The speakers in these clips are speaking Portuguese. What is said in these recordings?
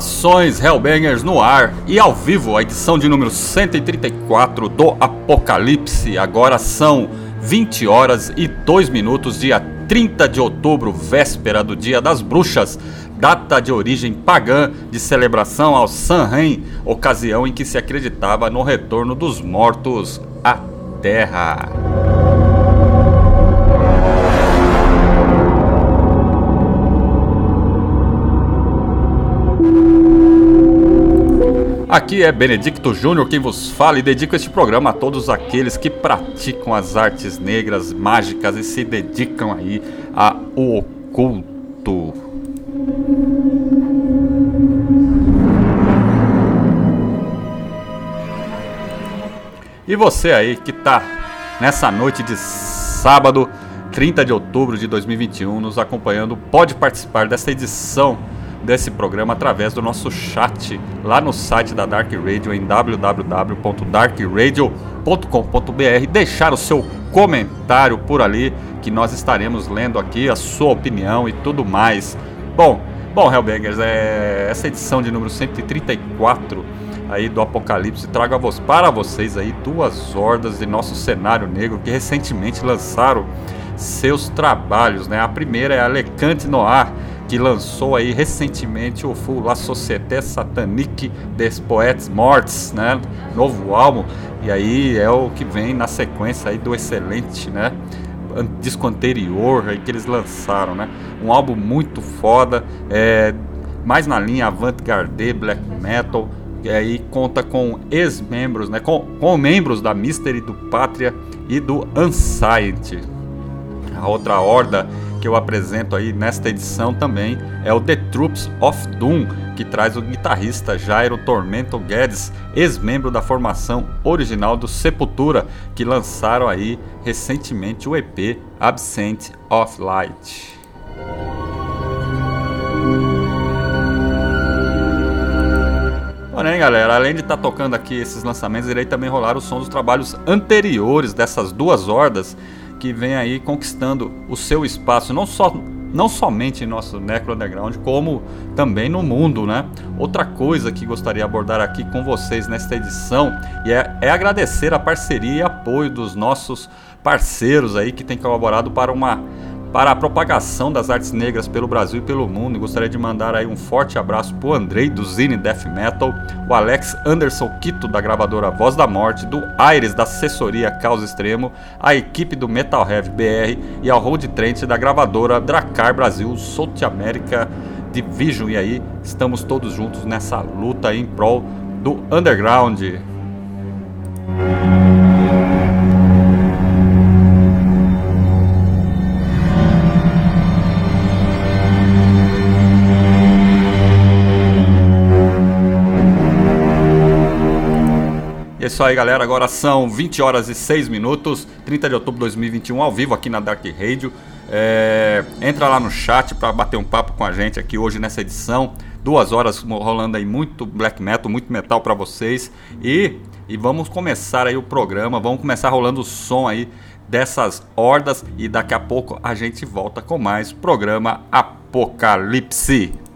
Saudações Hellbangers no ar e ao vivo a edição de número 134 do Apocalipse. Agora são 20 horas e 2 minutos, dia 30 de outubro, véspera do Dia das Bruxas, data de origem pagã de celebração ao Samhain, ocasião em que se acreditava no retorno dos mortos à Terra. Aqui é Benedicto Júnior quem vos fala e dedico este programa a todos aqueles que praticam as artes negras mágicas e se dedicam aí ao oculto. E você aí que tá nessa noite de sábado, 30 de outubro de 2021, nos acompanhando, pode participar dessa edição desse programa através do nosso chat lá no site da Dark Radio em www.darkradio.com.br. Deixar o seu comentário por ali que nós estaremos lendo aqui a sua opinião e tudo mais. Bom, bom Hellbangers, é, essa edição de número 134 aí do Apocalipse trago a voz, para vocês aí duas hordas de nosso cenário negro que recentemente lançaram seus trabalhos, né? A primeira é a Lecante Noir, que lançou aí recentemente o Full La Société Satanique des Poètes Morts, né? Novo álbum. E aí é o que vem na sequência aí do excelente, né? Disco anterior aí que eles lançaram, né? Um álbum muito foda, é, mais na linha avant-garde, black metal. E aí conta com ex-membros, né? Com, com membros da Mystery, do Pátria e do Unscience. A outra horda que eu apresento aí nesta edição também é o The Troops of Doom, que traz o guitarrista Jairo Tormento Guedes, ex-membro da formação original do Sepultura, que lançaram aí recentemente o EP Absent of Light. Porém, galera, além de estar tá tocando aqui esses lançamentos, irei também rolar o som dos trabalhos anteriores dessas duas hordas que vem aí conquistando o seu espaço, não só não somente em nosso Necro Underground, como também no mundo, né? Outra coisa que gostaria de abordar aqui com vocês nesta edição é, é agradecer a parceria e apoio dos nossos parceiros aí que têm colaborado para uma para a propagação das artes negras pelo Brasil e pelo mundo. E gostaria de mandar aí um forte abraço pro Andrei do Zine Death Metal, o Alex Anderson Quito da gravadora Voz da Morte, do Aires da assessoria Caos Extremo, a equipe do Metal Heavy BR e ao Road Trent da gravadora Dracar Brasil, South America Division. E aí estamos todos juntos nessa luta em prol do underground. Isso aí, galera. Agora são 20 horas e 6 minutos, 30 de outubro de 2021, ao vivo aqui na Dark Radio. É, entra lá no chat para bater um papo com a gente aqui hoje nessa edição. Duas horas rolando aí muito black metal, muito metal para vocês. E, e vamos começar aí o programa, vamos começar rolando o som aí dessas hordas. E daqui a pouco a gente volta com mais programa Apocalipse.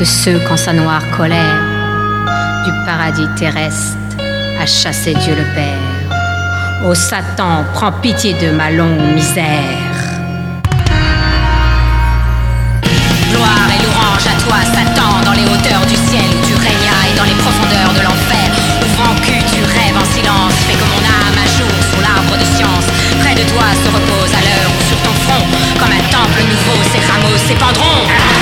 De ceux qu'en sa noire colère, du paradis terrestre, a chassé Dieu le Père. Ô Satan, prends pitié de ma longue misère. Gloire et louange à toi, Satan, dans les hauteurs du ciel où tu régnas et dans les profondeurs de l'enfer. Où vaincu, tu rêves en silence, fais que mon âme à jour sur l'arbre de science. Près de toi se repose à l'heure où sur ton front, comme un temple nouveau, ses rameaux s'épandront.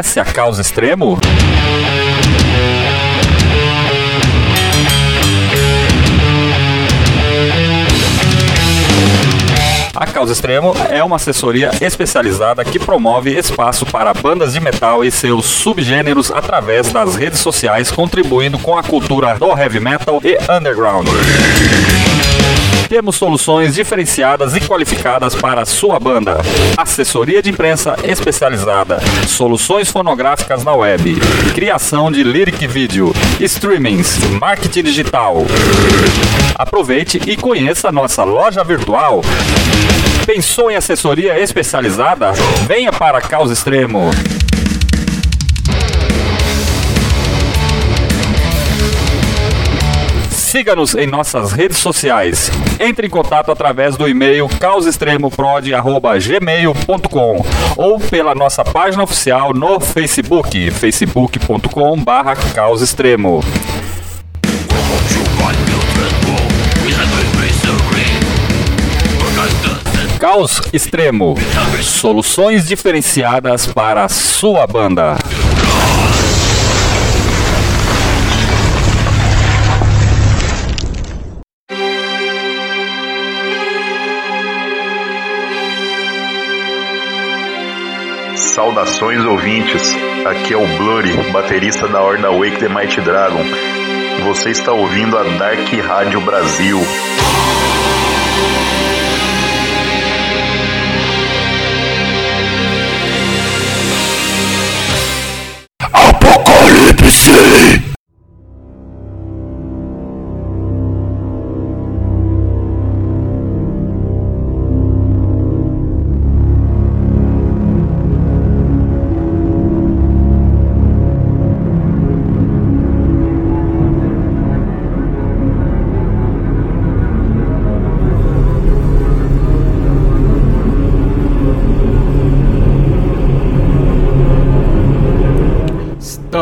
Conhece a causa extremo? A Causa Extremo é uma assessoria especializada que promove espaço para bandas de metal e seus subgêneros através das redes sociais, contribuindo com a cultura do heavy metal e underground. Temos soluções diferenciadas e qualificadas para a sua banda. Assessoria de imprensa especializada, soluções fonográficas na web, criação de lyric vídeo, streamings, marketing digital. Aproveite e conheça nossa loja virtual. Pensou em assessoria especializada? Venha para a Causa Extremo. Siga-nos em nossas redes sociais. Entre em contato através do e-mail causextremoprod.gmail.com ou pela nossa página oficial no Facebook, facebook.com barra causextremo. Caos Extremo. Soluções diferenciadas para a sua banda. Saudações ouvintes, aqui é o Blurry, baterista da Horda Wake the Mighty Dragon. Você está ouvindo a Dark Rádio Brasil.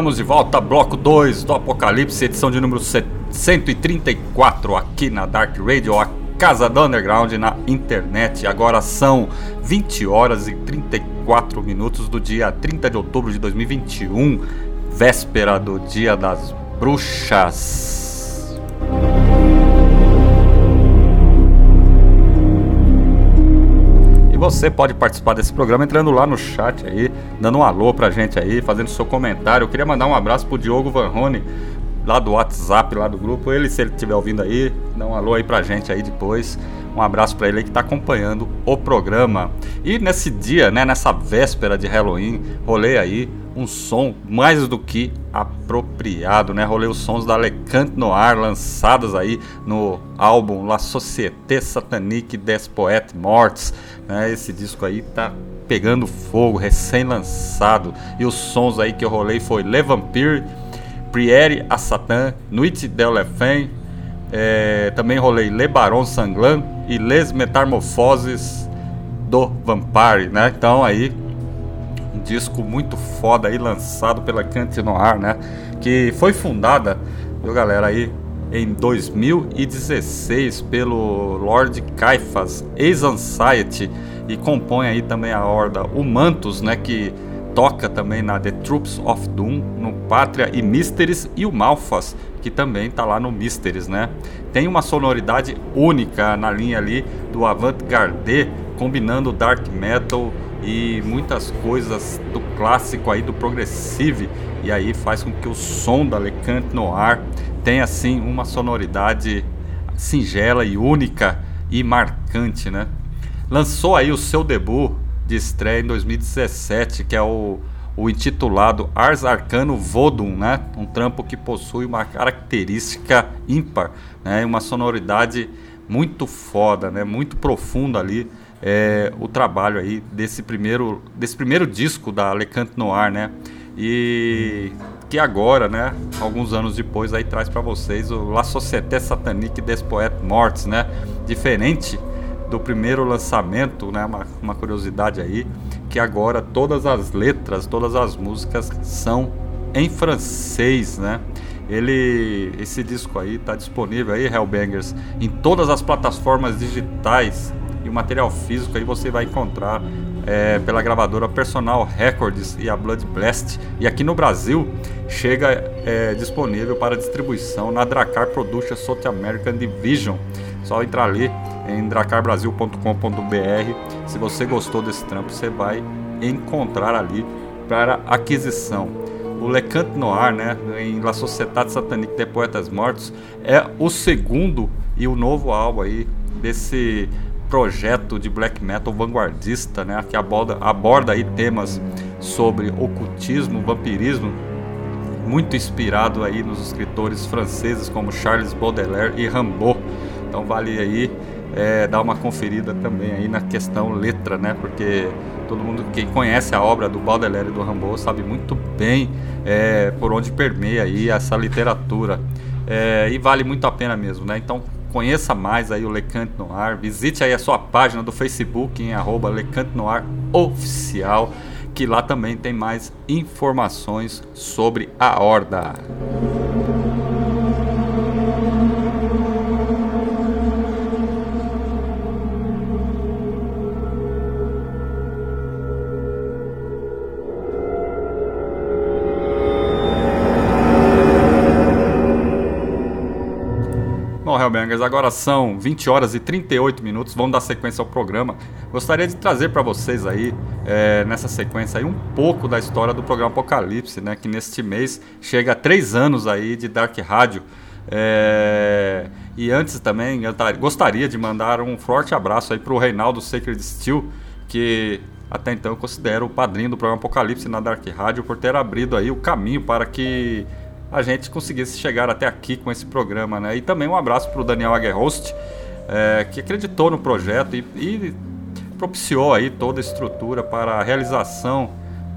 Estamos de volta, bloco 2 do Apocalipse, edição de número 134 aqui na Dark Radio, a casa do underground na internet. Agora são 20 horas e 34 minutos do dia 30 de outubro de 2021, véspera do Dia das Bruxas. Você pode participar desse programa entrando lá no chat aí, dando um alô pra gente aí, fazendo seu comentário. Eu queria mandar um abraço pro Diogo Vanrone, lá do WhatsApp, lá do grupo. Ele, se ele estiver ouvindo aí, dá um alô aí pra gente aí depois. Um abraço pra ele que tá acompanhando o programa. E nesse dia, né, nessa véspera de Halloween, rolei aí um som mais do que apropriado, né? Rolei os sons da Lecante Noir lançados aí no álbum La Société Satanique des Poètes Morts, né? Esse disco aí tá pegando fogo, recém-lançado. E os sons aí que eu rolei foi Le Vampire, Prière à Satan, Nuit de l'Enfant, é, também rolei Le Baron Sanglant e Les Metamorfoses do Vampire, né? Então aí um disco muito foda aí lançado pela Cante Noir, né? Que foi fundada, viu galera aí, em 2016 pelo Lord Caifas, ex-Anxiety e compõe aí também a horda Humantus, né? Que toca também na The Troops of Doom, no Pátria e Mysteries e o Malfas, que também tá lá no Mysteries, né? Tem uma sonoridade única na linha ali do avant-garde, combinando dark metal e muitas coisas do clássico aí do progressive e aí faz com que o som da Lecante Noir tenha assim uma sonoridade singela e única e marcante, né? Lançou aí o seu debut de estreia em 2017, que é o, o intitulado Ars Arcano Vodun, né? Um trampo que possui uma característica ímpar, né? Uma sonoridade muito foda, né? Muito profunda ali é, o trabalho aí desse primeiro, desse primeiro disco da Lecante Noir, né? E que agora, né, alguns anos depois, aí traz para vocês o La Société Satanique des Poètes Morts, né? Diferente do primeiro lançamento, né, uma, uma curiosidade aí, que agora todas as letras, todas as músicas são em francês, né? Ele, esse disco aí tá disponível aí, Hellbangers, em todas as plataformas digitais e o material físico aí você vai encontrar é, pela gravadora Personal Records e a Blood Blast. E aqui no Brasil chega é, disponível para distribuição na Dracar Productions South American Division. Só entrar ali em dracarbrasil.com.br. Se você gostou desse trampo, você vai encontrar ali para aquisição. O Lecante Noir, né, em La Société Satanique des Poetas Mortos, é o segundo e o novo álbum aí desse projeto de black metal vanguardista, né, que aborda, aborda aí temas sobre ocultismo, vampirismo, muito inspirado aí nos escritores franceses como Charles Baudelaire e Rimbaud. Então vale aí é, dar uma conferida também aí na questão letra, né? Porque todo mundo que conhece a obra do Baudelaire e do Rimbaud sabe muito bem é, por onde permeia aí essa literatura. É, e vale muito a pena mesmo, né? Então conheça mais aí o Lecante Noir, visite aí a sua página do Facebook em arroba Lecante Noir Oficial, que lá também tem mais informações sobre a Horda. Agora são 20 horas e 38 minutos, vamos dar sequência ao programa. Gostaria de trazer para vocês aí, é, nessa sequência aí, um pouco da história do programa Apocalipse, né? Que neste mês chega a três anos aí de Dark Rádio. É, e antes também, gostaria de mandar um forte abraço aí para o Reinaldo Sacred Steel, que até então eu considero o padrinho do programa Apocalipse na Dark Rádio, por ter abrido aí o caminho para que a gente conseguisse chegar até aqui com esse programa, né? E também um abraço para o Daniel Aguerhost, é, que acreditou no projeto e, e, propiciou aí toda a estrutura para a realização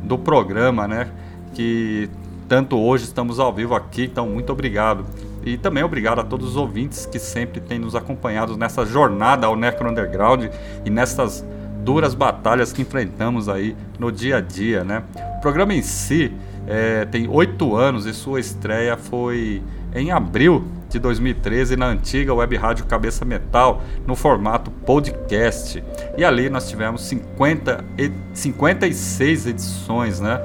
do programa, né? Que tanto hoje estamos ao vivo aqui, então muito obrigado. E também obrigado a todos os ouvintes que sempre têm nos acompanhado nessa jornada ao Necro Underground e nessas duras batalhas que enfrentamos aí no dia a dia, né? O programa em si é, tem oito anos e sua estreia foi em abril de 2013 na antiga web rádio Cabeça Metal, no formato podcast. E ali nós tivemos 50 e 56 edições, né?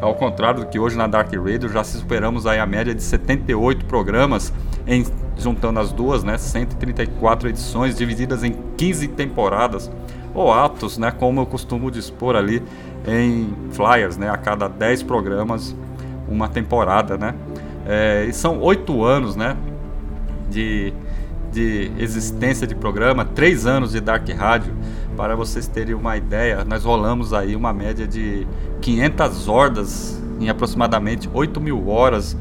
Ao contrário do que hoje na Dark Radio, já superamos aí a média de 78 programas, em, juntando as duas, né? 134 edições divididas em 15 temporadas ou atos, né? Como eu costumo dispor ali em flyers, né? A cada 10 programas, uma temporada, né? É, e são oito anos, né? De, de existência de programa, três anos de Dark Rádio. Para vocês terem uma ideia, nós rolamos aí uma média de 500 hordas em aproximadamente 8 mil horas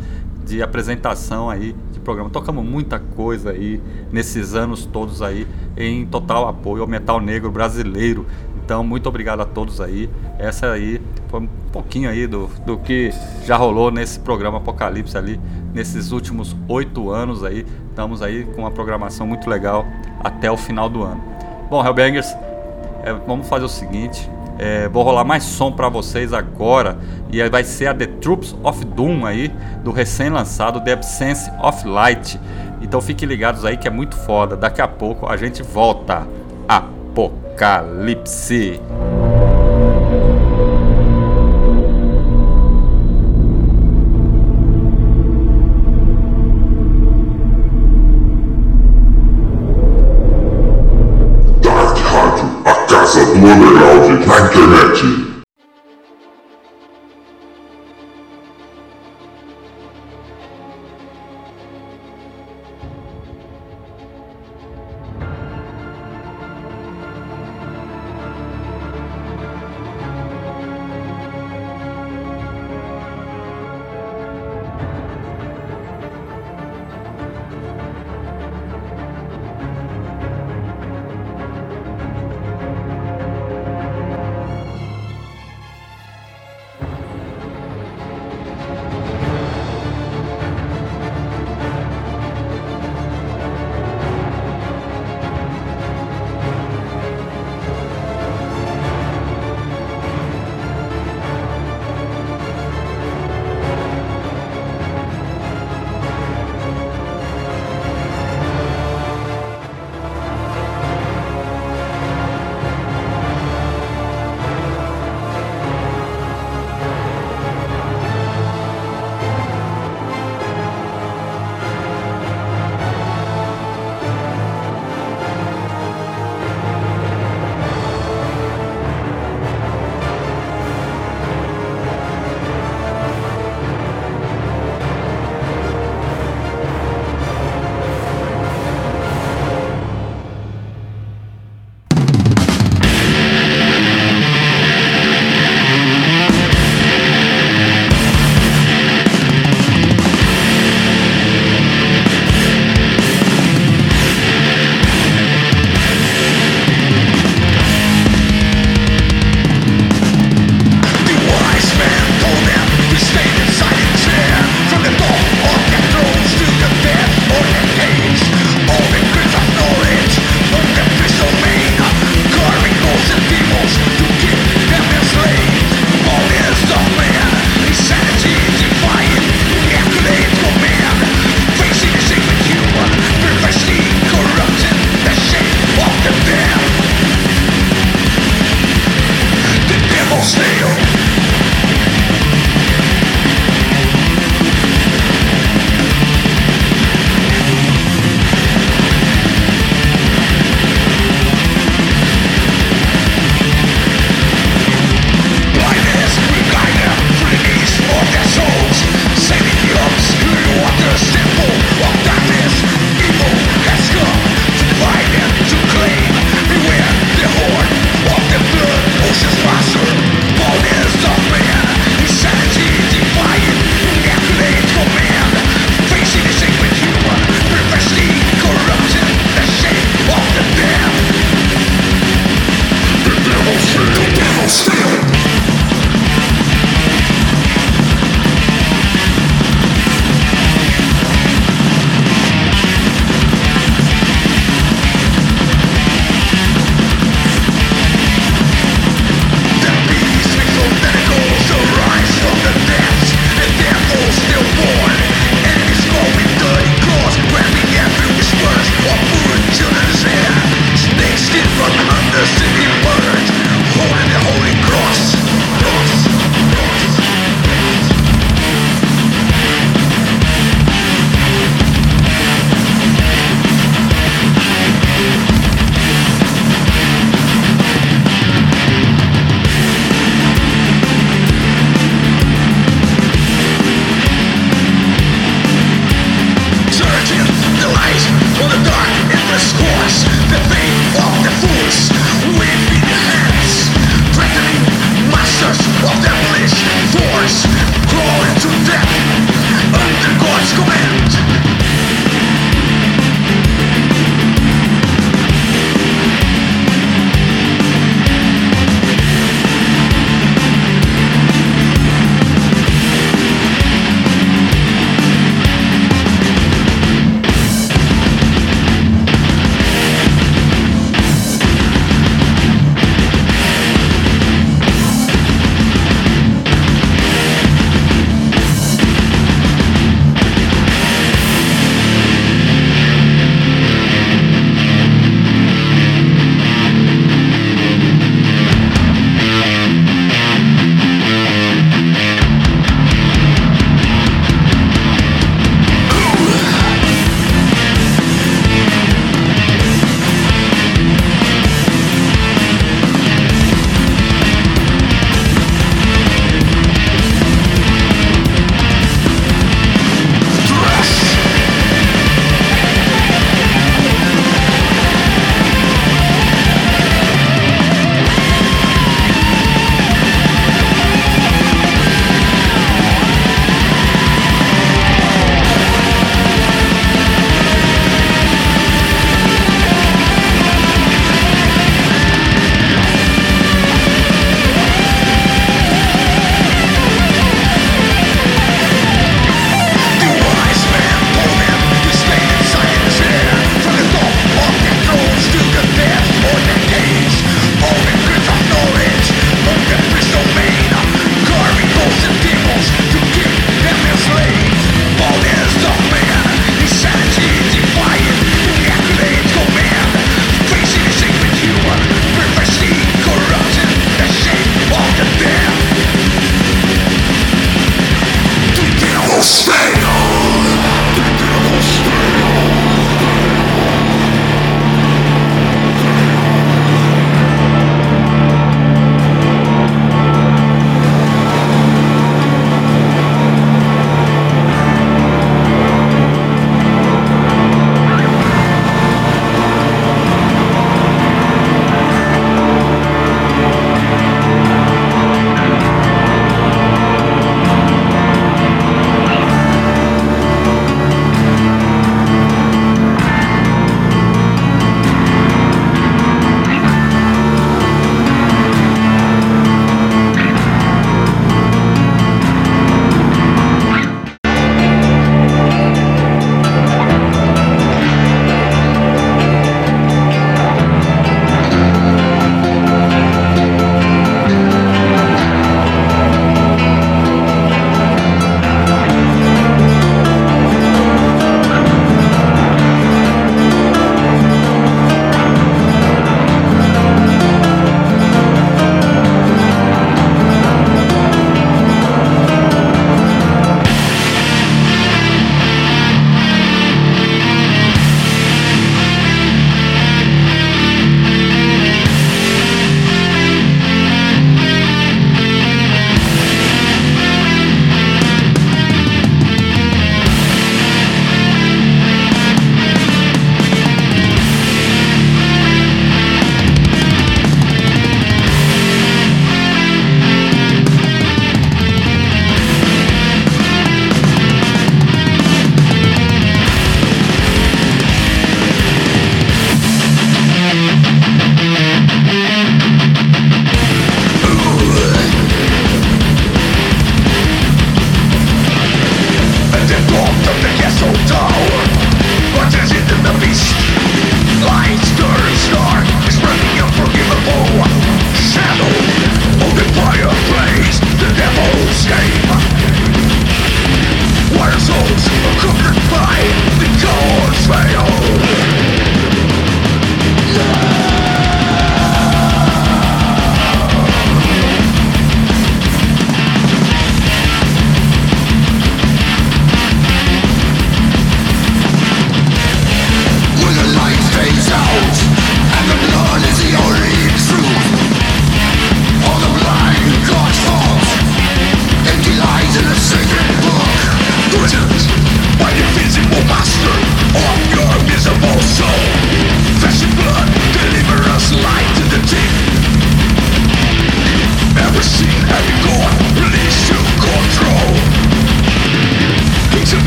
de apresentação aí de programa. Tocamos muita coisa aí nesses anos todos aí em total apoio ao metal negro brasileiro. Então, muito obrigado a todos aí. Essa aí foi um pouquinho aí do, do que já rolou nesse programa Apocalipse ali, nesses últimos oito anos aí. Estamos aí com uma programação muito legal até o final do ano. Bom, Hellbangers, é, vamos fazer o seguinte. É, vou rolar mais som para vocês agora e vai ser a The Troops of Doom aí do recém-lançado The Absence of Light. Então fiquem ligados aí que é muito foda. Daqui a pouco a gente volta. Apocalipse.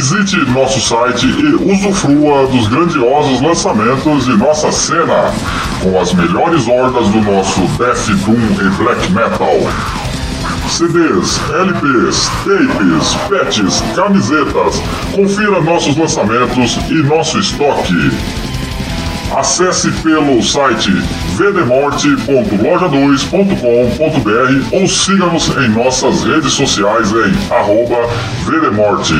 Visite nosso site e usufrua dos grandiosos lançamentos de nossa cena, com as melhores hordas do nosso Death Doom e Black Metal. CDs, LPs, tapes, patches, camisetas. Confira nossos lançamentos e nosso estoque. Acesse pelo site vdemorte.loja2.com.br ou siga-nos em nossas redes sociais em arroba vdemorte.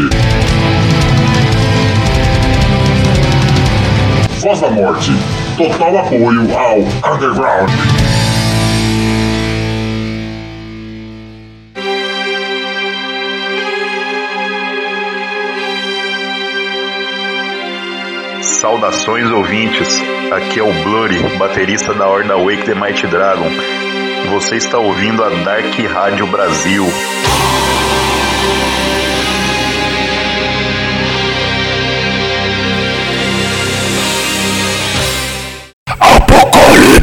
Voz da Morte. Total apoio ao Underground. Saudações ouvintes, aqui é o Blurry, baterista da Horda Wake the Mighty Dragon. Você está ouvindo a Dark Rádio Brasil.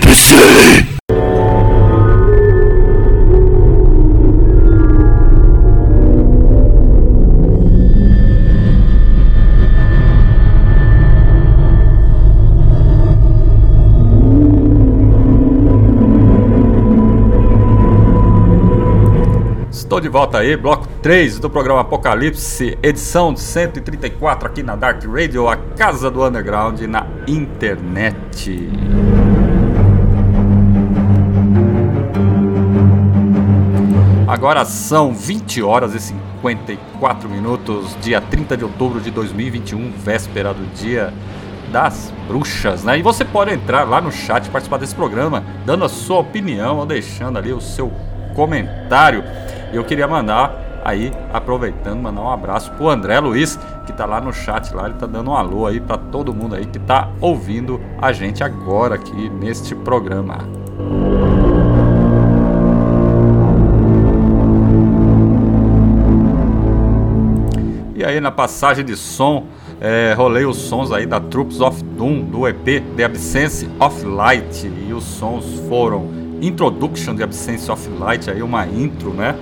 Estou volta aí, bloco 3 do programa Apocalipse, edição 134 aqui na Dark Radio, a casa do underground na internet. Agora são 20 horas e 54 minutos, dia 30 de outubro de 2021, véspera do dia das bruxas, né? E você pode entrar lá no chat participar desse programa, dando a sua opinião ou deixando ali o seu comentário. Eu queria mandar aí, aproveitando, mandar um abraço pro André Luiz, que tá lá no chat lá, ele tá dando um alô aí para todo mundo aí que tá ouvindo a gente agora aqui neste programa. E aí na passagem de som, é, rolei os sons aí da Troops of Doom, do EP The Absence of Light. E os sons foram Introduction The Absence of Light, aí uma intro, né?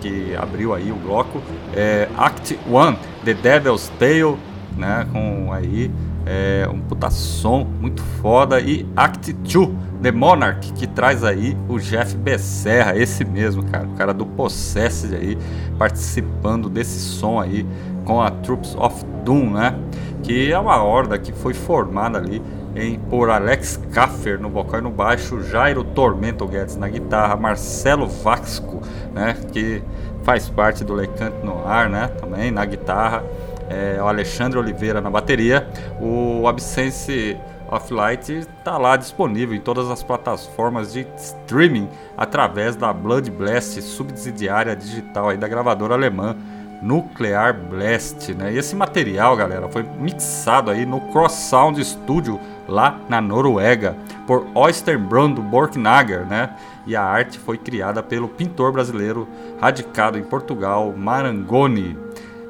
Que abriu aí o bloco. É, Act 1, The Devil's Tale, né? Com aí é, um puta som muito foda. E Act 2, The Monarch, que traz aí o Jeff Becerra, esse mesmo, cara, o cara do Possessed aí, participando desse som aí com a Troops of Doom, né? Que é uma horda que foi formada ali em, por Alex Kaffer no vocal e no baixo, Jairo Tormento Guedes na guitarra, Marcelo Vasco, né? Que faz parte do Lecante no ar, né? Também na guitarra, é, o Alexandre Oliveira na bateria, o Absence of Light está lá disponível em todas as plataformas de streaming através da Blood Blast, subsidiária digital aí da gravadora alemã Nuclear Blast, né? E esse material, galera, foi mixado aí no Cross Sound Studio lá na Noruega por Oysterbrand Borknager, né? E a arte foi criada pelo pintor brasileiro radicado em Portugal, Marangoni.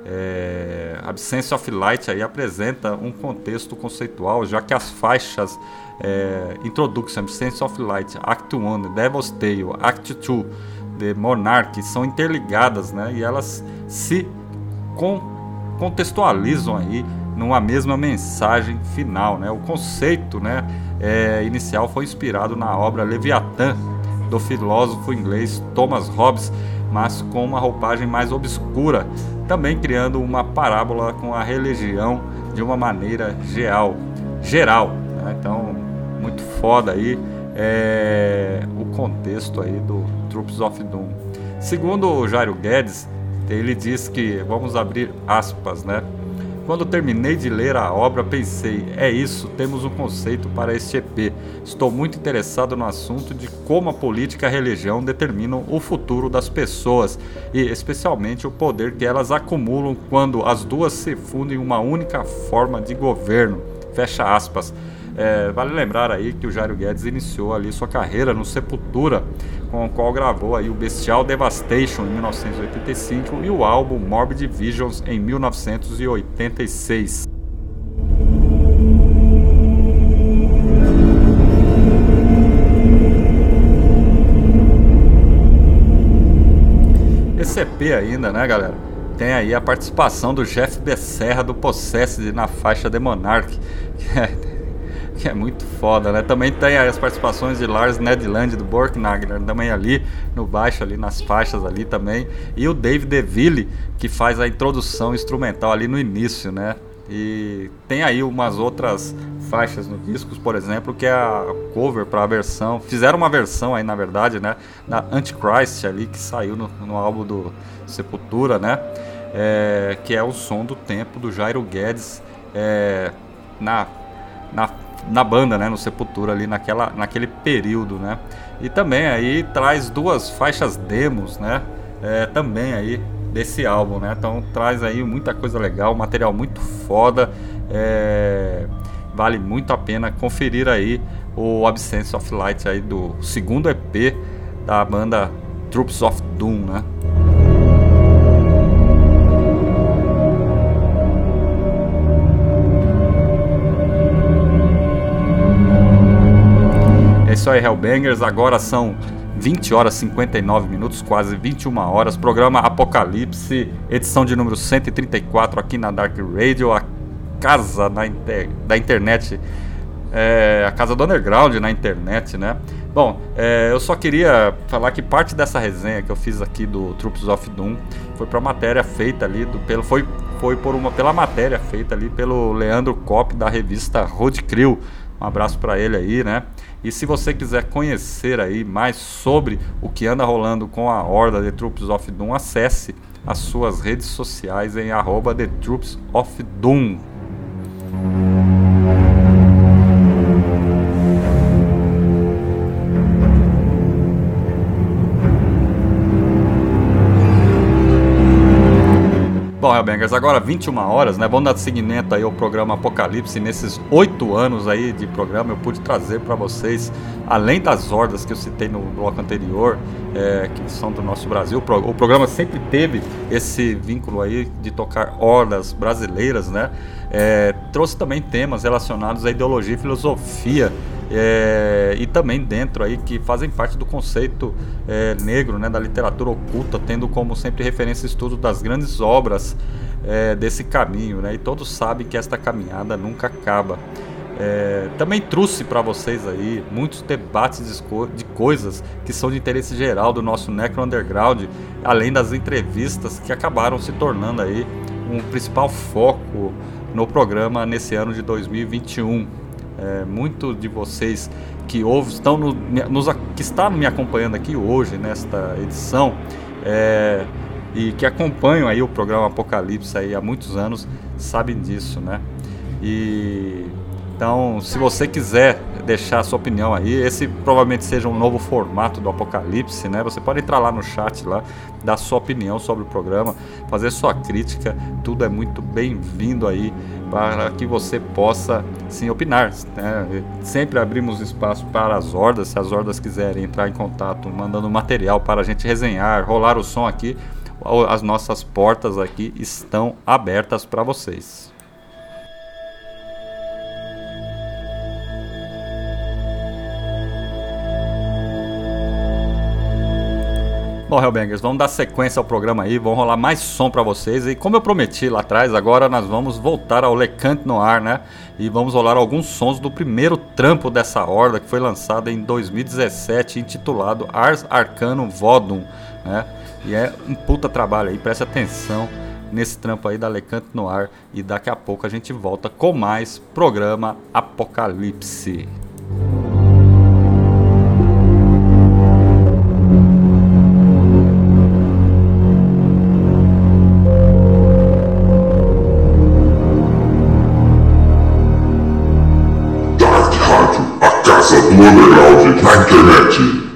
É, Absence of Light aí apresenta um contexto conceitual, já que as faixas é, Introduction, Absence of Light, Act 1, The Devil's Tale, Act 2, Monarch são interligadas, né? E elas se contextualizam aí numa mesma mensagem final. Né? O conceito né, é, inicial foi inspirado na obra Leviatã, do filósofo inglês Thomas Hobbes, mas com uma roupagem mais obscura, também criando uma parábola com a religião de uma maneira geral. geral né? Então, muito foda aí é, o contexto aí do Troops of Doom. Segundo o Jairo Guedes, ele diz que, vamos abrir aspas, né? Quando terminei de ler a obra, pensei: é isso, temos um conceito para este EP. Estou muito interessado no assunto de como a política e a religião determinam o futuro das pessoas e, especialmente, o poder que elas acumulam quando as duas se fundem em uma única forma de governo. Fecha aspas. É, vale lembrar aí que o Jairo Guedes iniciou ali sua carreira no Sepultura, com o qual gravou aí o Bestial Devastation em 1985 e o álbum Morbid Visions em 1986. Esse EP ainda, né, galera? Tem aí a participação do Jeff Becerra do Possessed na faixa The Monarch. que é muito foda, né? Também tem as participações de Lars Nedland do Borknagler, também ali no baixo, ali nas faixas ali também. E o Dave DeVille, que faz a introdução instrumental ali no início, né? E tem aí umas outras faixas no discos, por exemplo, que é a cover para a versão. Fizeram uma versão aí, na verdade, né? Da Antichrist ali, que saiu no, no álbum do Sepultura, né? É, que é o som do tempo do Jairo Guedes é, na, na na banda, né, no Sepultura ali naquela, naquele período, né? E também aí traz duas faixas demos, né? É, também aí desse álbum, né? Então traz aí muita coisa legal, material muito foda. É, vale muito a pena conferir aí o Absence of Light aí do segundo EP da banda Troops of Doom, né? Isso aí, Hellbangers. Agora são 20 horas 59 minutos, quase 21 horas. Programa Apocalipse, edição de número 134 aqui na Dark Radio, a casa da, inter... da internet, é, a casa do underground na internet, né? Bom, é, eu só queria falar que parte dessa resenha que eu fiz aqui do Troops of Doom foi para matéria feita ali do pelo foi foi por uma pela matéria feita ali pelo Leandro Cop da revista Road Crew. Um abraço para ele aí, né? E se você quiser conhecer aí mais sobre o que anda rolando com a Horda The Troops of Doom, acesse as suas redes sociais em arroba The Troops of Doom. Bom, Hellbangers, agora 21 horas, né? Vamos dar seguimento aí ao programa Apocalipse. Nesses oito anos aí de programa, eu pude trazer para vocês, além das hordas que eu citei no bloco anterior, é, que são do nosso Brasil, o programa sempre teve esse vínculo aí de tocar hordas brasileiras, né? É, trouxe também temas relacionados à ideologia e filosofia é, e também dentro aí que fazem parte do conceito é, negro, né, da literatura oculta, tendo como sempre referência estudo das grandes obras é, desse caminho, né, e todos sabem que esta caminhada nunca acaba. É, também trouxe para vocês aí muitos debates de coisas que são de interesse geral do nosso Necro Underground, além das entrevistas que acabaram se tornando aí um principal foco no programa nesse ano de 2021. É, muito de vocês que estão no, nos, que está me acompanhando aqui hoje nesta edição é, e que acompanham aí o programa Apocalipse aí há muitos anos sabem disso, né? E então, se você quiser deixar a sua opinião aí, esse provavelmente seja um novo formato do Apocalipse, né? Você pode entrar lá no chat lá, dar sua opinião sobre o programa, fazer sua crítica, tudo é muito bem-vindo aí para que você possa sim opinar. Né? Sempre abrimos espaço para as hordas, se as hordas quiserem entrar em contato, mandando material para a gente resenhar, rolar o som aqui, as nossas portas aqui estão abertas para vocês. Bom, Hellbangers, vamos dar sequência ao programa aí, vamos rolar mais som para vocês. E como eu prometi lá atrás, agora nós vamos voltar ao Lecant Noir, né? E vamos rolar alguns sons do primeiro trampo dessa horda que foi lançado em 2017, intitulado Ars Arcanum Vodum, né? E é um puta trabalho aí, preste atenção nesse trampo aí da Lecant Noir. E daqui a pouco a gente volta com mais programa Apocalipse. Dark internet.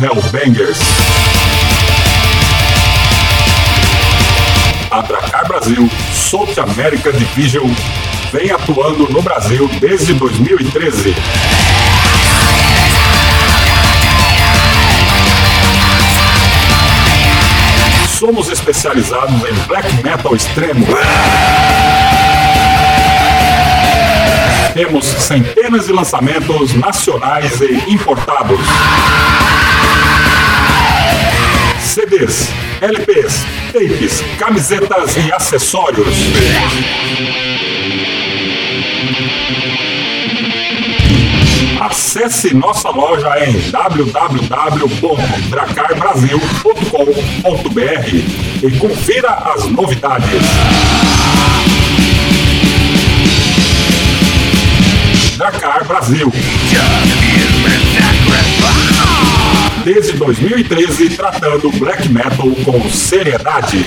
Hellbangers! A Dracar Brasil South America Division vem atuando no Brasil desde 2013. Somos especializados em black metal extremo. Temos centenas de lançamentos nacionais e importados. CDs, LPs, tapes, camisetas e acessórios. Acesse nossa loja em www.dracarbrasil.com.br e confira as novidades. Dracar Brasil. Desde 2013, tratando black metal com seriedade.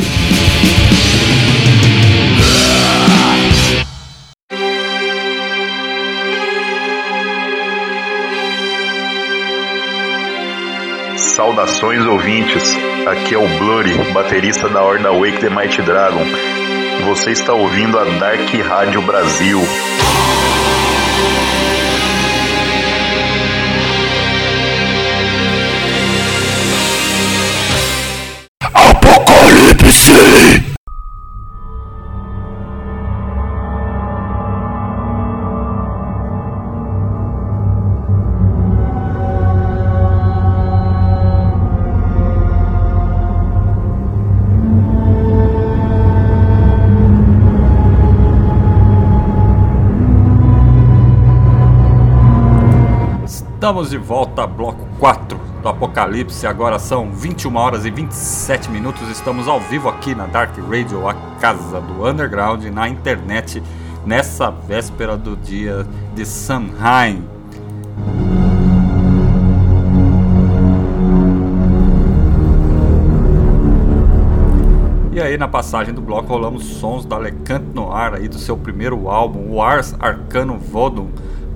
Saudações ouvintes, aqui é o Blurry, baterista da Horda Wake the Mighty Dragon. Você está ouvindo a Dark Rádio Brasil. Estamos de volta, bloco 4 do Apocalipse. Agora são 21 horas e 27 minutos. Estamos ao vivo aqui na Dark Radio, a casa do underground, na internet, nessa véspera do dia de Samhain. E aí na passagem do bloco rolamos sons da Lecant Noir aí do seu primeiro álbum, o Ars Arcanum Vodum,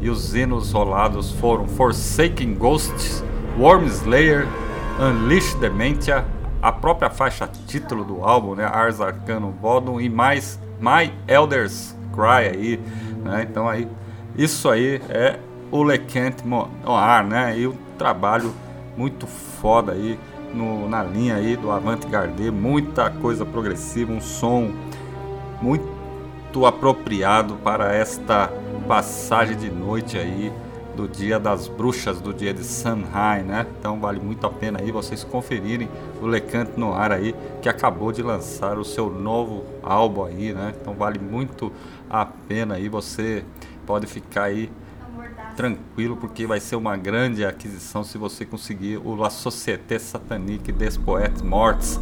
e os hinos rolados foram Forsaken Ghosts, Worm Slayer, Unleash Dementia, a própria faixa título do álbum, né, Ars Arcanum Vodum e mais My Elders Cry aí, né? Então aí isso aí é o Lecant Noir, né? E o trabalho muito foda aí no, na linha aí do Avant-Garde, muita coisa progressiva, um som muito apropriado para esta passagem de noite aí do Dia das Bruxas, do dia de Samhain, né? Então vale muito a pena aí vocês conferirem o Lecant Noir aí, que acabou de lançar o seu novo álbum aí, né? Então vale muito a pena aí, você pode ficar aí tranquilo, porque vai ser uma grande aquisição se você conseguir o La Société Satanique des Poètes Morts,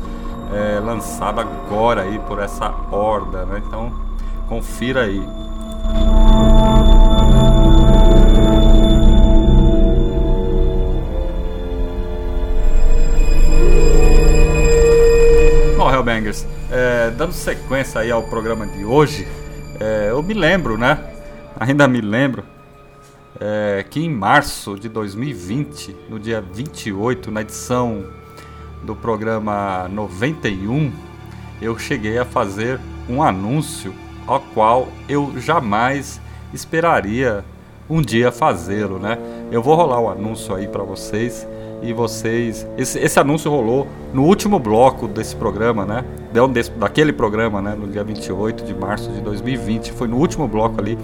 é, lançado agora aí por essa horda, né? Então confira aí. Bom, Hellbangers, é, dando sequência aí ao programa de hoje, é, eu me lembro, né? Ainda me lembro é, que em março de 2020, no dia 28, na edição do programa 91, eu cheguei a fazer um anúncio ao qual eu jamais esperaria um dia fazê-lo, né? Eu vou rolar o anúncio aí para vocês e vocês esse, esse, anúncio rolou no último bloco desse programa, né? Desse, daquele programa, né? No dia 28 de março de 2020, foi no último bloco ali.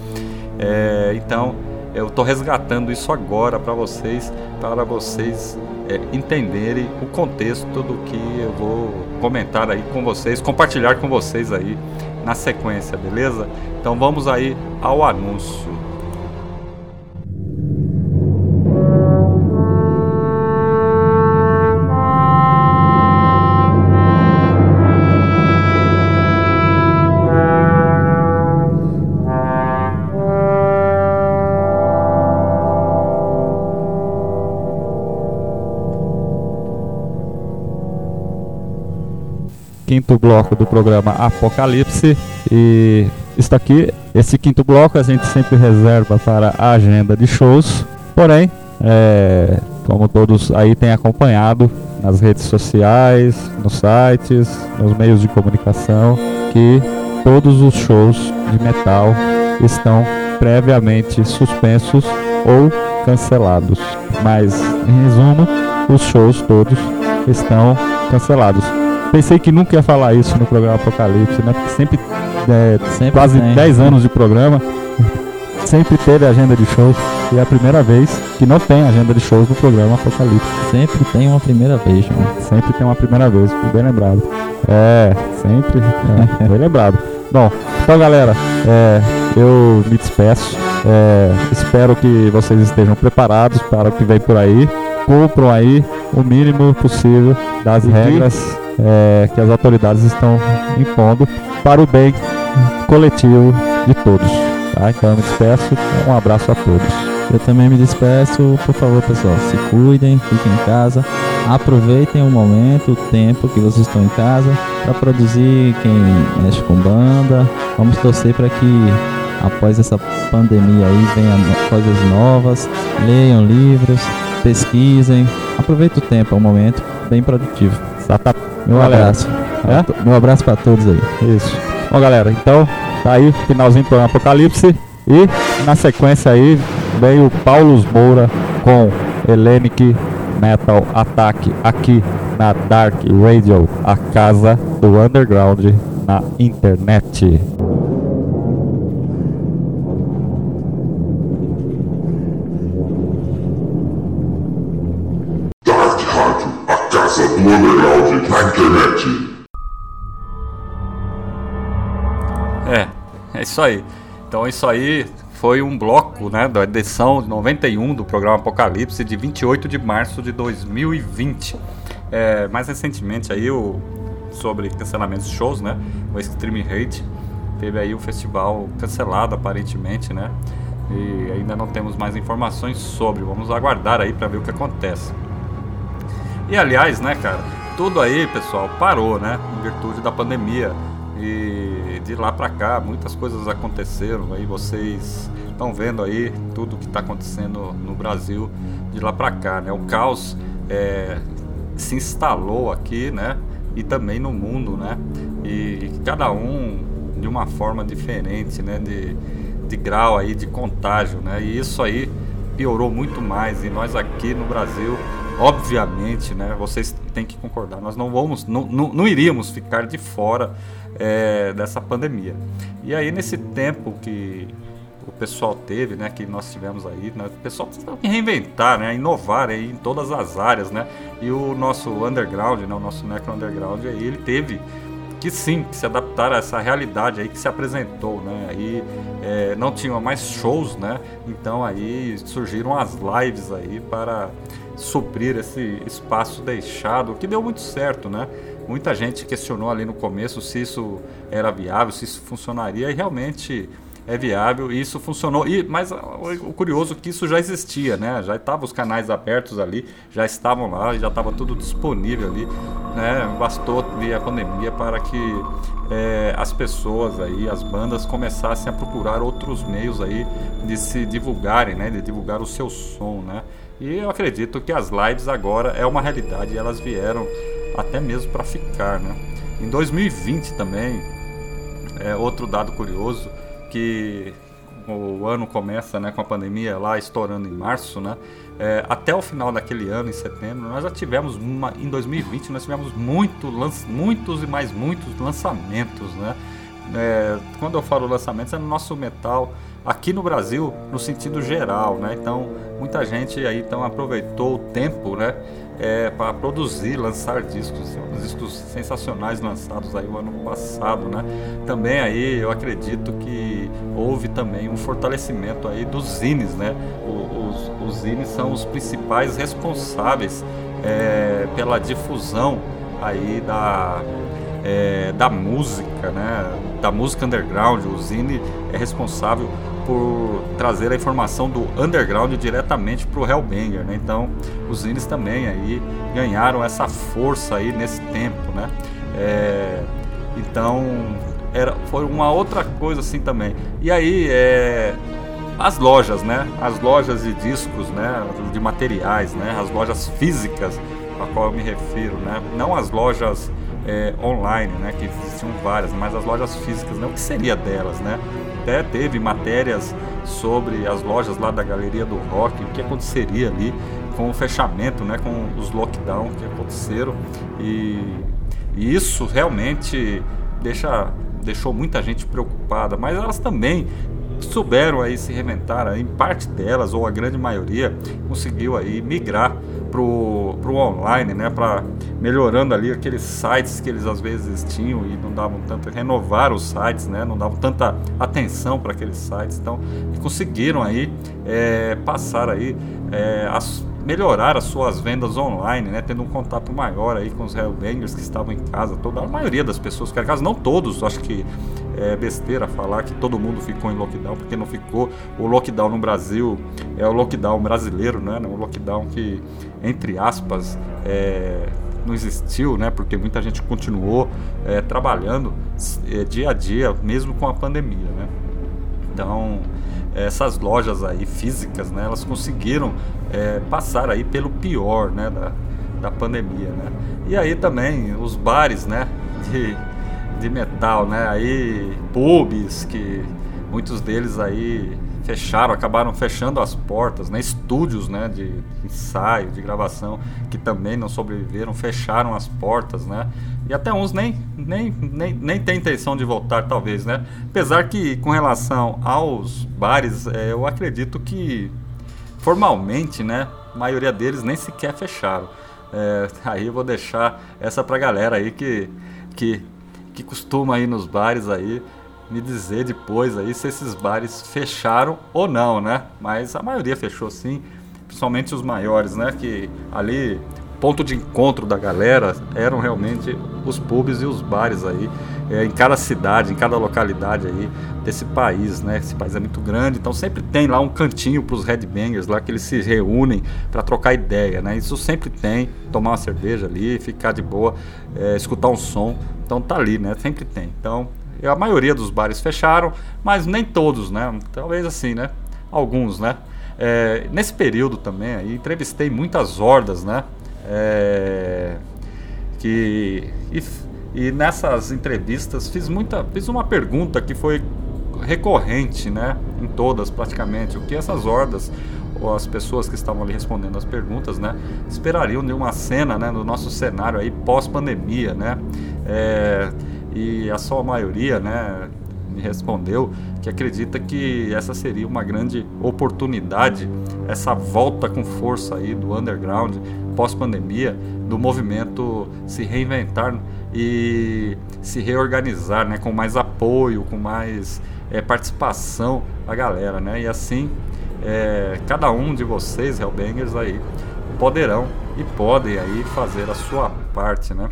É, então eu estou resgatando isso agora para vocês, para vocês é, entenderem o contexto do que eu vou comentar aí com vocês, compartilhar com vocês aí na sequência, beleza? Então vamos aí ao anúncio. Quinto bloco do programa Apocalipse e está aqui esse quinto bloco a gente sempre reserva para a agenda de shows porém é, como todos aí têm acompanhado nas redes sociais, nos sites, nos meios de comunicação, que todos os shows de metal estão previamente suspensos ou cancelados. Mas, em resumo, os shows todos estão cancelados. Pensei que nunca ia falar isso no programa Apocalipse, né? Porque sempre, é, Sempre quase tem. 10 anos de programa, sempre teve agenda de shows. E é a primeira vez que não tem agenda de shows no programa Apocalipse. Sempre tem uma primeira vez, mano. Sempre tem uma primeira vez, bem lembrado. É, sempre, é, bem lembrado. Bom, então galera, é, eu me despeço. É, espero que vocês estejam preparados para o que vem por aí. Cumpram aí o mínimo possível das regras é, que as autoridades estão impondo para o bem coletivo de todos. Tá? Então eu me despeço. Um abraço a todos. Eu também me despeço, por favor, pessoal, se cuidem, fiquem em casa, aproveitem o momento, o tempo que vocês estão em casa para produzir quem mexe com banda. Vamos torcer para que após essa pandemia aí venham coisas novas, leiam livros, pesquisem, aproveitem o tempo, é um momento bem produtivo. Exata- Meu Galera, abraço. é? Meu abraço para todos aí. Isso. Bom, galera, então tá aí, finalzinho do programa Apocalipse. E na sequência aí veio o Paulo Moura com Hellenic Metal Attack aqui na Dark Radio, a casa do underground na internet. Isso aí. Então isso aí foi um bloco, né, da edição 91 do programa Apocalipse de 28 de março de 2020. É, mais recentemente aí o sobre cancelamentos de shows, né, o Extreme Hate teve aí o festival cancelado aparentemente, né? E ainda não temos mais informações sobre. Vamos aguardar aí para ver o que acontece. E aliás, né, cara, tudo aí, pessoal, parou, né, em virtude da pandemia. E de lá pra cá, muitas coisas aconteceram. Aí vocês estão vendo aí tudo que está acontecendo no Brasil de lá pra cá, né? O caos é, se instalou aqui, né? E também no mundo, né? E cada um de uma forma diferente, né? De, de grau aí de contágio, né? E isso aí piorou muito mais. E nós aqui no Brasil, obviamente, né? Vocês têm que concordar. Nós não vamos, não, não, não iríamos ficar de fora é, dessa pandemia. E aí nesse tempo que o pessoal teve, né, que nós tivemos aí, né, o pessoal precisa reinventar, né, inovar aí em todas as áreas, né, e o nosso underground, né, o nosso necro underground aí, ele teve que sim, que se adaptar a essa realidade aí que se apresentou, né, aí é, não tinha mais shows, né, então aí surgiram as lives aí para suprir esse espaço deixado, que deu muito certo, né, muita gente questionou ali no começo se isso era viável, se isso funcionaria, e realmente é viável e isso funcionou. E, mas o o curioso é que isso já existia, né? Já estavam os canais abertos ali, já estavam lá, já estava tudo disponível ali, né? Bastou vir a pandemia para que é, as pessoas aí, as bandas começassem a procurar outros meios aí de se divulgarem, né? De divulgar o seu som, né? E eu acredito que as lives agora é uma realidade elas vieram até mesmo para ficar, né? Em 2020 também, é outro dado curioso que o ano começa né, com a pandemia lá estourando em março, né? É, até o final daquele ano, em setembro, nós já tivemos uma, em 2020 nós tivemos muito, muitos e mais muitos lançamentos, né? É, quando eu falo lançamentos é no nosso metal aqui no Brasil no sentido geral, né? Então muita gente aí então aproveitou o tempo, né? É, para produzir, lançar discos, discos sensacionais lançados aí o ano passado, né? Também aí eu acredito que houve também um fortalecimento aí dos zines, né? Os, os zines são os principais responsáveis é, pela difusão aí da é, da música, né? Da música underground. O Zine é responsável por trazer a informação do underground diretamente para o Hellbanger, né? Então, os Zines também aí ganharam essa força aí nesse tempo, né? É, então, era, foi uma outra coisa assim também. E aí, é, as lojas, né? As lojas de discos, né? De materiais, né? As lojas físicas a qual eu me refiro, né? Não as lojas é, online, né? Que existiam várias, mas as lojas físicas, né? O que seria delas, né? Até teve matérias sobre as lojas lá da Galeria do Rock, o que aconteceria ali com o fechamento, né? Com os lockdowns que aconteceram e, e isso realmente deixa deixou muita gente preocupada, mas elas também souberam aí se reinventar, em parte delas, ou a grande maioria, conseguiu aí migrar pro, pro online, né, para melhorando ali aqueles sites que eles às vezes tinham e não davam tanto renovar os sites, né, não davam tanta atenção para aqueles sites, então conseguiram aí é, passar aí é, as melhorar as suas vendas online, né, tendo um contato maior aí com os Hellbangers que estavam em casa, toda a maioria das pessoas que eram em casa, não todos, acho que é besteira falar que todo mundo ficou em lockdown, porque não ficou. O lockdown no Brasil é o lockdown brasileiro, né? O lockdown que, entre aspas, é, não existiu, né? Porque muita gente continuou é, trabalhando é, dia a dia, mesmo com a pandemia, né? Então, essas lojas aí físicas, né? Elas conseguiram é, passar aí pelo pior, né? Da, da pandemia, né? E aí também os bares, né? De, de metal, né? Aí pubs que muitos deles aí fecharam, acabaram fechando as portas, né? Estúdios, né? De ensaio, de gravação que também não sobreviveram, fecharam as portas, né? E até uns nem nem nem, nem tem intenção de voltar, talvez, né? Apesar que com relação aos bares, é, eu acredito que formalmente, né? A maioria deles nem sequer fecharam. É, aí eu vou deixar essa pra galera aí que que que costuma ir nos bares aí me dizer depois aí se esses bares fecharam ou não, né? Mas a maioria fechou sim, principalmente os maiores, né? Que ali ponto de encontro da galera eram realmente os pubs e os bares aí é, em cada cidade, em cada localidade aí desse país, né? Esse país é muito grande, então sempre tem lá um cantinho para os headbangers lá que eles se reúnem para trocar ideia, né? Isso sempre tem, tomar uma cerveja ali, ficar de boa, é, escutar um som, então tá ali, né? Sempre tem. Então a maioria dos bares fecharam, mas nem todos, né? Talvez assim, né? Alguns, né? É, nesse período também, aí, entrevistei muitas hordas, né? É, que e, e, nessas entrevistas fiz muita fiz uma pergunta que foi recorrente né em todas praticamente o que essas hordas ou as pessoas que estavam ali respondendo as perguntas né esperariam de uma cena né no nosso cenário aí pós pandemia né? É, e a sua maioria né me respondeu que acredita que essa seria uma grande oportunidade, essa volta com força aí do underground pós-pandemia, do movimento se reinventar e se reorganizar, né, com mais apoio, com mais é, participação da galera, né, e assim é, cada um de vocês, Hellbangers aí, poderão e podem aí fazer a sua parte, né.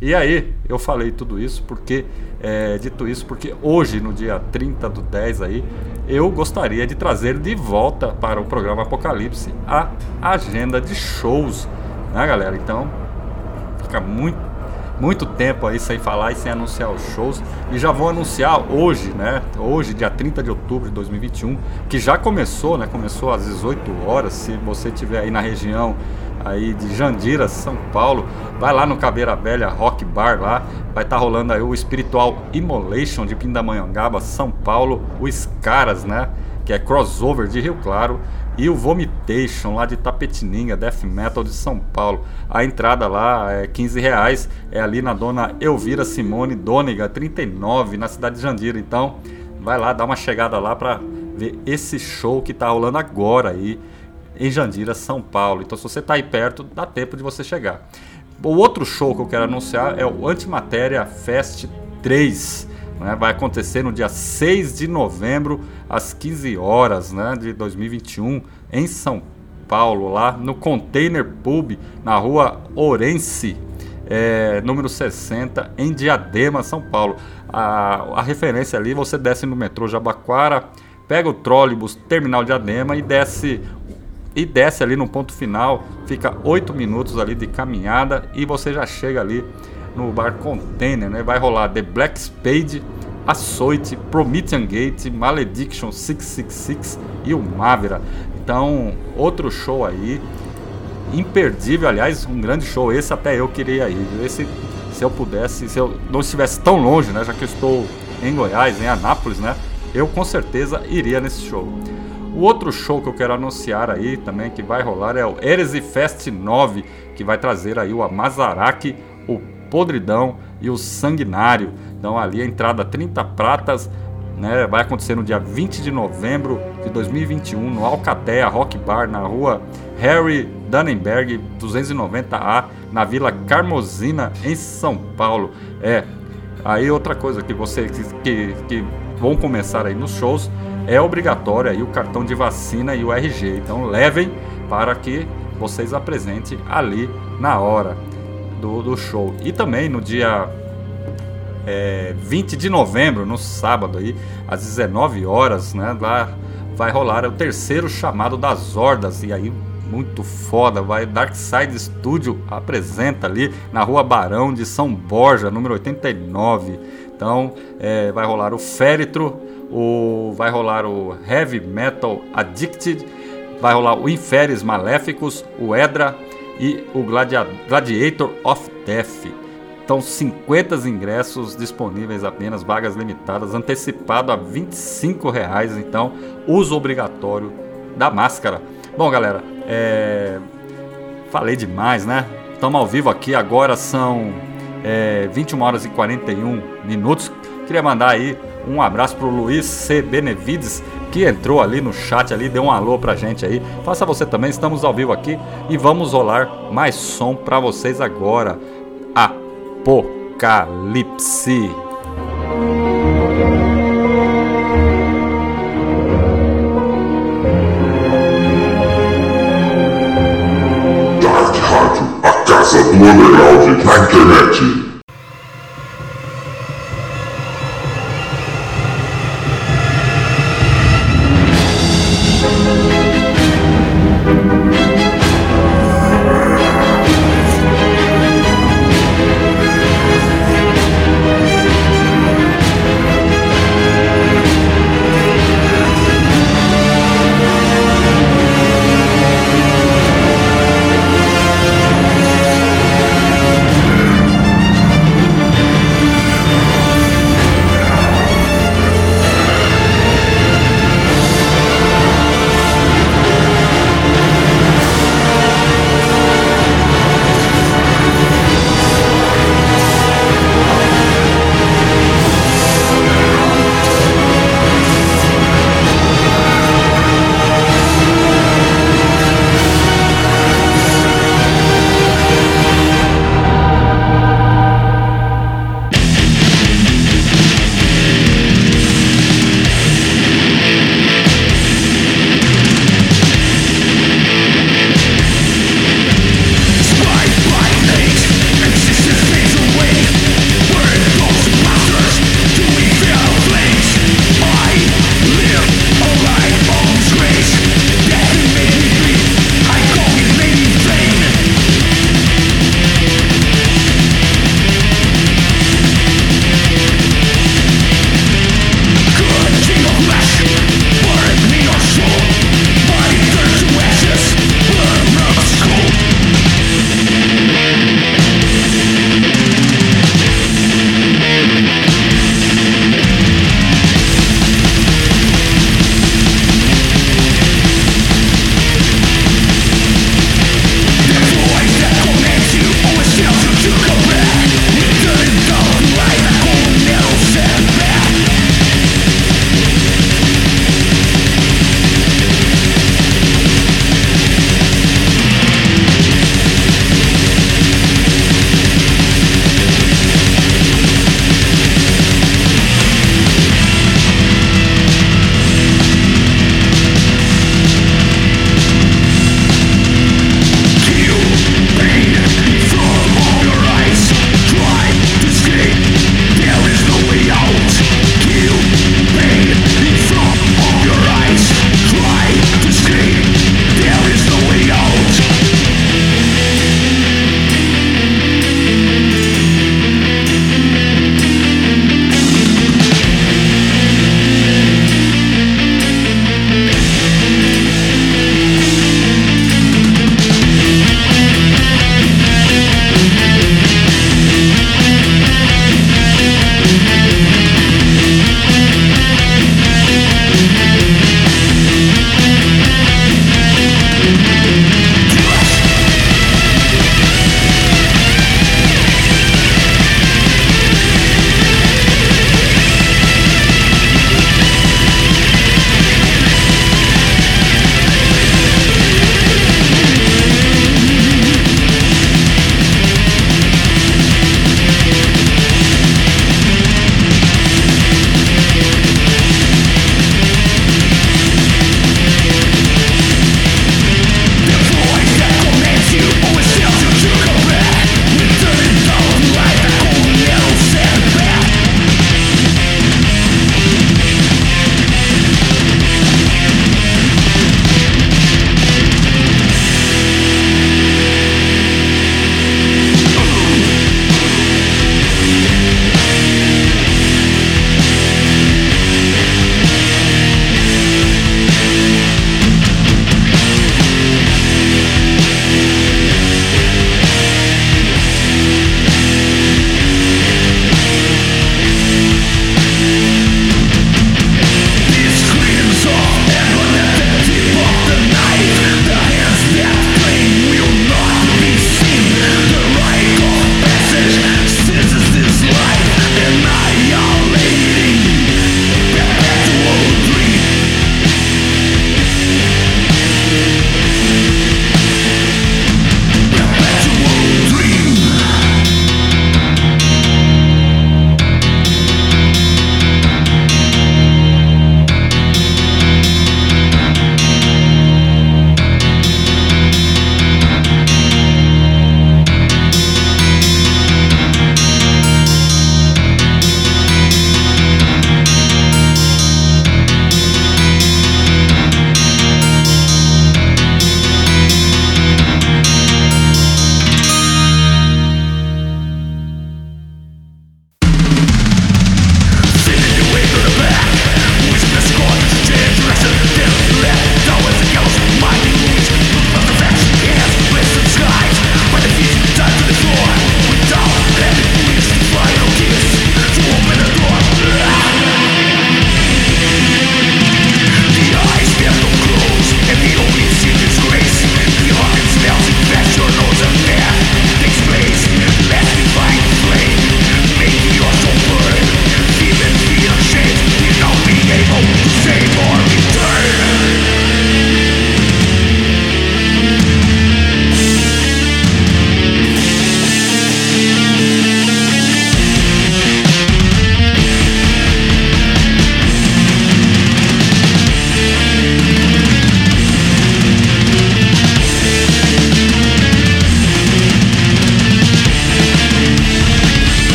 E aí, eu falei tudo isso porque, é, dito isso, porque hoje, no dia 30 do 10 aí, eu gostaria de trazer de volta para o programa Apocalipse a agenda de shows, né galera? Então, fica muito, muito tempo aí sem falar e sem anunciar os shows. E já vou anunciar hoje, né? Hoje, dia 30 de outubro de 2021, que já começou, né? Começou às 18 horas, se você estiver aí na região aí de Jandira, São Paulo. Vai lá no Cabeira Velha Rock Bar lá, vai estar tá rolando aí o Espiritual Immolation de Pindamonhangaba, São Paulo, o Scaras, né, que é crossover de Rio Claro, e o Vomitation lá de Tapetininga, Death Metal de São Paulo. A entrada lá é 15 reais, é ali na dona Elvira Simone Dônega, 39, na cidade de Jandira. Então, vai lá, dá uma chegada lá para ver esse show que tá rolando agora aí em Jandira, São Paulo. Então, se você está aí perto, dá tempo de você chegar. O outro show que eu quero anunciar é o Antimatéria Fest 3. Né? Vai acontecer no dia 6 de novembro, às 15 horas né, de 2021, em São Paulo, lá no Container Pub, na rua Orense, é, número 60, em Diadema, São Paulo. A, a referência ali, você desce no metrô Jabaquara, pega o trólebus Terminal Diadema e desce e desce ali no ponto final, fica 8 minutos ali de caminhada e você já chega ali no bar Container, né? Vai rolar The Black Spade, Açoite, Promethean Gate, Malediction 666 e o Mavera. Então, outro show aí, imperdível, aliás, um grande show. Esse até eu queria ir. Esse, se eu pudesse, se eu não estivesse tão longe, né, já que eu estou em Goiás, em Anápolis, né, eu com certeza iria nesse show. O outro show que eu quero anunciar aí também que vai rolar é o Heresy Fest 9, que vai trazer aí o Amazaraki, o Podridão e o Sanguinário. Então ali a entrada 30 pratas, né, vai acontecer no dia 20 de novembro de 2021 no Alcatea Rock Bar na rua Harry Dannenberg 290A na Vila Carmozina em São Paulo. É, aí outra coisa que você que, que vão começar aí nos shows é obrigatório aí o cartão de vacina e o RG. Então levem para que vocês apresentem ali na hora do, do show. E também no dia é, 20 de novembro, no sábado aí, às 19 horas, né? Lá vai rolar o terceiro chamado das Hordas. E aí, muito foda, vai Dark Side Studio apresenta ali na rua Barão de São Borja, número 89. Então, é, vai rolar o Féretro, o, vai rolar o Heavy Metal Addicted, vai rolar o Inferes Maléficos, o Edra e o Gladia Gladiator of Death. Então, 50 ingressos disponíveis apenas, vagas limitadas, antecipado a 25 reais. Então, uso obrigatório da máscara. Bom, galera, é... falei demais, né? Estamos ao vivo aqui, agora são é, 21 horas e 41 minutos. Queria mandar aí um abraço pro Luiz C. Benevides, que entrou ali no chat ali, deu um alô pra gente aí. Faça você também, estamos ao vivo aqui e vamos rolar mais som para vocês agora. Apocalipse. Dark Rádio, a casa do underground na internet.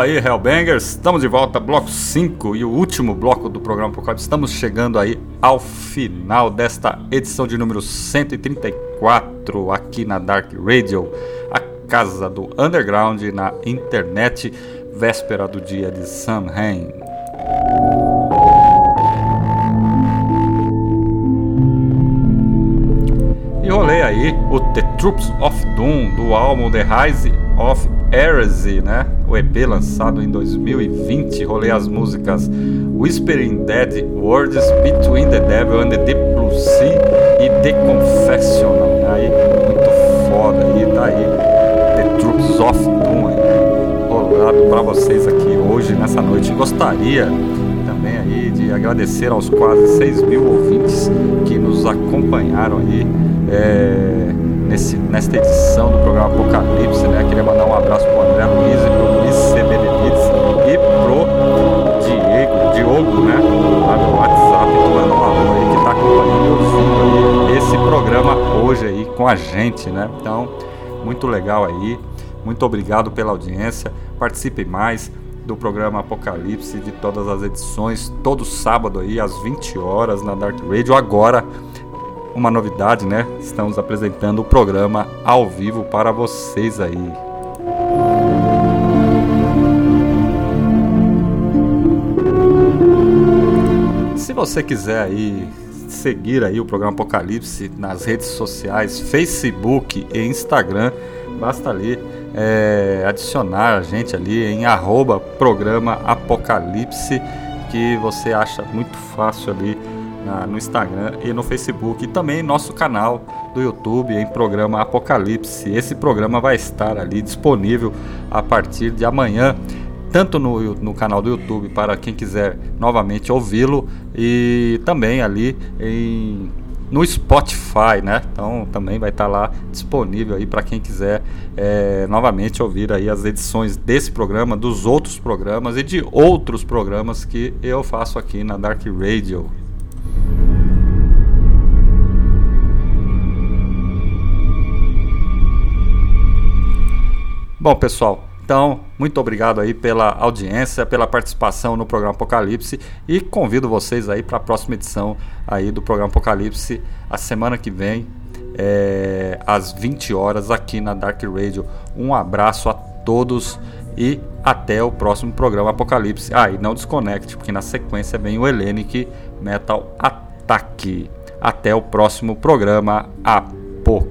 Aí, Hellbangers. Estamos de volta, bloco 5 e o último bloco do programa Apocalipse. Estamos chegando aí ao final desta edição de número 134 aqui na Dark Radio, a casa do underground na internet, véspera do dia de Samhain. E rolei aí o The Troops of Doom do álbum The Rise of Heresy, né? O EP lançado em 2020. Rolei as músicas Whispering Dead Words, Between the Devil and the Deep Blue Sea e The Confessional. Né? Aí, muito foda aí, tá aí. The Troops of Doom aí, rolado pra vocês aqui hoje, nessa noite. Gostaria também aí de agradecer aos quase 6 mil ouvintes que nos acompanharam aí é, nesse, nesta edição do programa Apocalipse, né? Queria mandar um abraço pro André Luiz e pro Luiz C. Benevides e pro Diego, Diogo, né? Lá no WhatsApp, um alô aí que tá acompanhando esse programa hoje aí com a gente, né? Então, muito legal aí. Muito obrigado pela audiência. Participe mais do programa Apocalipse de todas as edições, todo sábado aí às 20 horas na Dark Radio. Agora uma novidade, né? Estamos apresentando o programa ao vivo para vocês aí. Você quiser aí seguir aí o programa Apocalipse nas redes sociais, Facebook e Instagram, basta ali é, adicionar a gente ali em arroba programa Apocalipse que você acha muito fácil ali na, no Instagram e no Facebook e também nosso canal do YouTube em programa Apocalipse. Esse programa vai estar ali disponível a partir de amanhã, tanto no, no canal do YouTube para quem quiser novamente ouvi-lo e também ali em no Spotify, né? Então também vai estar lá disponível aí para quem quiser é, novamente ouvir aí as edições desse programa, dos outros programas e de outros programas que eu faço aqui na Dark Radio. Bom, pessoal, então, muito obrigado aí pela audiência, pela participação no programa Apocalipse e convido vocês aí para a próxima edição aí do programa Apocalipse a semana que vem, é, às 20 horas aqui na Dark Radio. Um abraço a todos e até o próximo programa Apocalipse. Ah, e não desconecte, porque na sequência vem o Hellenic Metal Attack. Até o próximo programa Apocalipse.